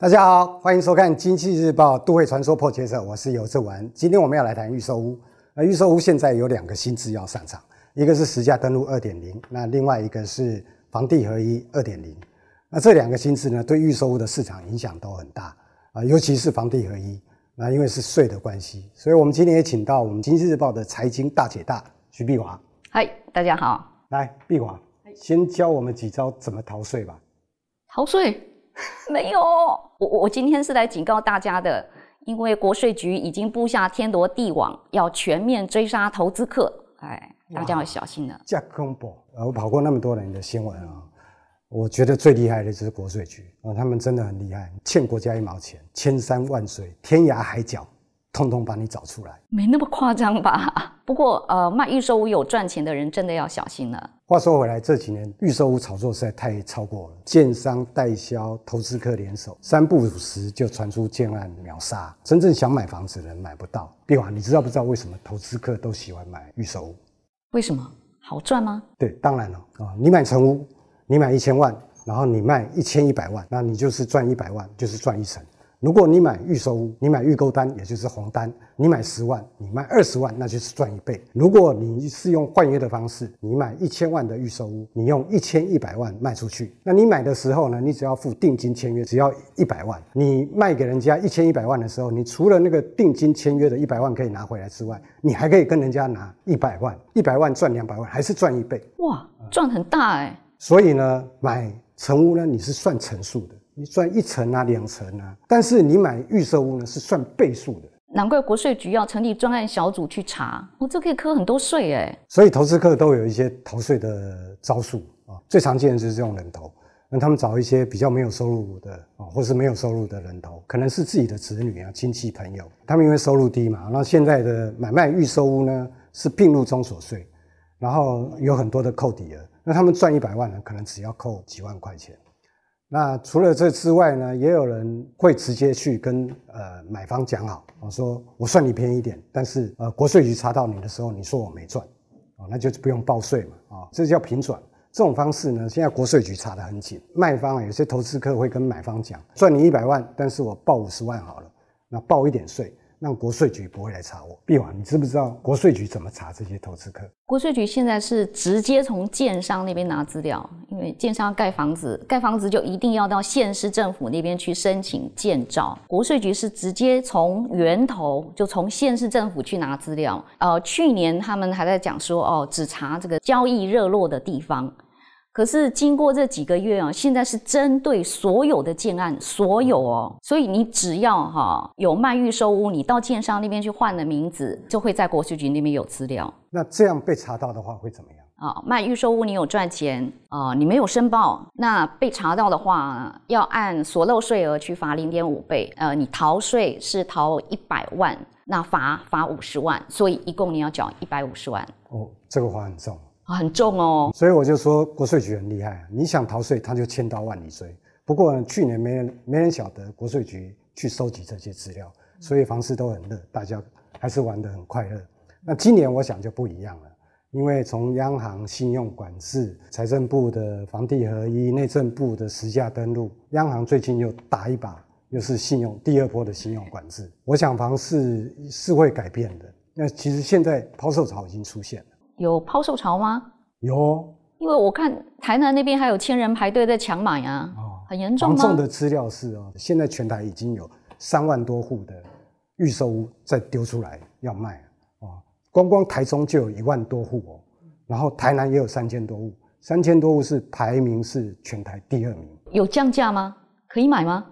大家好，欢迎收看《经济日报》都会传说破解者，我是游志文。今天我们要来谈预售屋。那预售屋现在有两个新制要上场，一个是实价登录二点零，那另外一个是房地合一二点零。那这两个新制呢，对预售屋的市场影响都很大啊，尤其是房地合一。那因为是税的关系，所以我们今天也请到我们《经济日报》的财经大姐大徐碧华。嗨，大家好。来，碧华，先教我们几招怎么逃税吧。逃税？没有，我我今天是来警告大家的，因为国税局已经布下天罗地网，要全面追杀投资客，哎，大家要小心了。这恐怖！我跑过那么多人的新闻啊，我觉得最厉害的就是国税局啊，他们真的很厉害，欠国家一毛钱，千山万水，天涯海角。通通把你找出来，没那么夸张吧？不过，呃，卖预售屋有赚钱的人真的要小心了。话说回来，这几年预售屋炒作实在太超过了，建商、代销、投资客联手，三不五时就传出建案秒杀，真正想买房子的人买不到。碧华，你知道不知道为什么投资客都喜欢买预售屋？为什么？好赚吗？对，当然了啊，你买成屋，你买一千万，然后你卖一千一百万，那你就是赚一百万，就是赚一成。如果你买预售屋，你买预购单，也就是红单，你买十万，你卖二十万，那就是赚一倍。如果你是用换约的方式，你买一千万的预售屋，你用一千一百万卖出去，那你买的时候呢，你只要付定金签约，只要一百万。你卖给人家一千一百万的时候，你除了那个定金签约的一百万可以拿回来之外，你还可以跟人家拿一百万，一百万赚两百万，还是赚一倍。哇，赚很大哎。所以呢，买成屋呢，你是算成数的。你赚一成啊，两成啊，但是你买预售屋呢，是算倍数的。难怪国税局要成立专案小组去查，我、哦、这可以扣很多税哎。所以投资客都有一些逃税的招数啊，最常见的就是这种人头，让他们找一些比较没有收入的啊，或是没有收入的人头，可能是自己的子女啊、亲戚朋友，他们因为收入低嘛，那现在的买卖预售屋呢是并入中所税，然后有很多的扣抵额，那他们赚一百万呢，可能只要扣几万块钱。那除了这之外呢，也有人会直接去跟呃买方讲好，我说我算你便宜一点，但是呃国税局查到你的时候，你说我没赚，哦那就不用报税嘛，啊，这叫平转。这种方式呢，现在国税局查得很紧，卖方啊有些投资客会跟买方讲，赚你一百万，但是我报五十万好了，那报一点税。让国税局不会来查我。碧华，你知不知道国税局怎么查这些投资客？国税局现在是直接从建商那边拿资料，因为建商盖房子，盖房子就一定要到县市政府那边去申请建照。国税局是直接从源头，就从县市政府去拿资料。呃，去年他们还在讲说，哦，只查这个交易热络的地方。可是经过这几个月啊，现在是针对所有的建案，所有哦，所以你只要哈有卖预售屋，你到建商那边去换了名字，就会在国税局那边有资料。那这样被查到的话会怎么样？啊，卖预售屋你有赚钱啊，你没有申报，那被查到的话，要按所漏税额去罚零点五倍。呃，你逃税是逃一百万，那罚罚五十万，所以一共你要缴一百五十万。哦，这个罚很重。很重哦，所以我就说国税局很厉害，你想逃税，他就千刀万里追。不过呢，去年没人没人晓得国税局去收集这些资料，所以房市都很热，大家还是玩得很快乐。那今年我想就不一样了，因为从央行信用管制、财政部的房地合一、内政部的实价登录，央行最近又打一把，又是信用第二波的信用管制。我想房市是会改变的。那其实现在抛售潮已经出现了。有抛售潮吗？有，因为我看台南那边还有千人排队在抢买啊，哦，很严重吗？房仲的资料是哦，现在全台已经有三万多户的预售屋在丢出来要卖哦，光光台中就有一万多户哦，然后台南也有三千多户，三千多户是排名是全台第二名。有降价吗？可以买吗？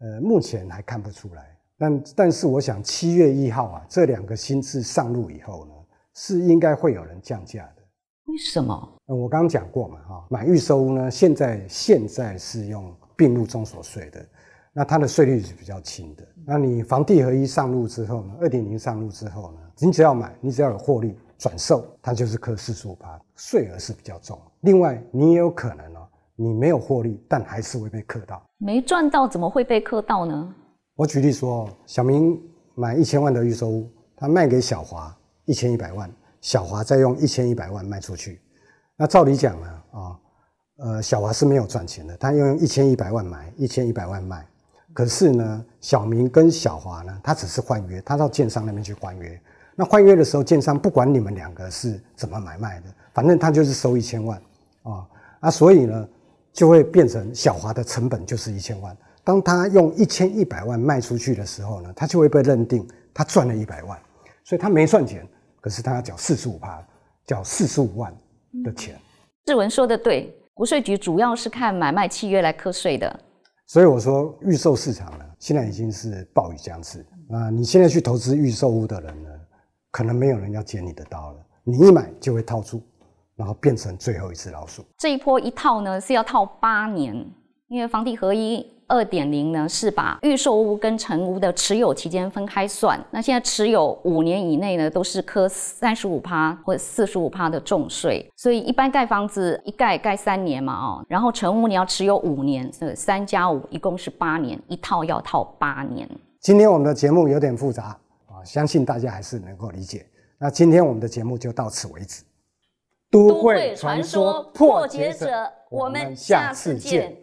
呃，目前还看不出来，但但是我想七月一号啊，这两个新制上路以后呢，是应该会有人降价的，为什么？我刚刚讲过嘛，哈，买预售屋呢，现在现在是用并入中所税的，那它的税率是比较轻的。那你房地合一上路之后呢，二点零上路之后呢，你只要买，你只要有获利转售，它就是课四十五趴，税额是比较重。另外，你也有可能哦，你没有获利，但还是会被课到。没赚到怎么会被课到呢？我举例说，小明买一千万的预售屋，他卖给小华。一千一百万，小华再用一千一百万卖出去，那照理讲呢，啊，呃，小华是没有赚钱的，他用一千一百万买，一千一百万卖，可是呢，小明跟小华呢，他只是换约，他到建商那边去换约。那换约的时候，建商不管你们两个是怎么买卖的，反正他就是收一千万啊啊，所以呢，就会变成小华的成本就是一千万。当他用一千一百万卖出去的时候呢，他就会被认定他赚了一百万，所以他没赚钱，可是他要缴四十五趴，缴四十五万的钱。志文说的对，国税局主要是看买卖契约来课税的。所以我说预售市场呢，现在已经是暴雨将至啊！你现在去投资预售屋的人呢，可能没有人要捡你的刀了，你一买就会套住，然后变成最后一只老鼠。这一波一套呢是要套八年，因为房地合一。二点零呢是把预售屋跟成屋的持有期间分开算，那现在持有五年以内呢都是科三十五趴或者四十五趴的重税，所以一般盖房子一盖盖三年嘛哦，然后成屋你要持有五年，所以三加五一共是八年，一套要套八年。今天我们的节目有点复杂啊，相信大家还是能够理解。那今天我们的节目就到此为止。都会传说破解者，我们下次见。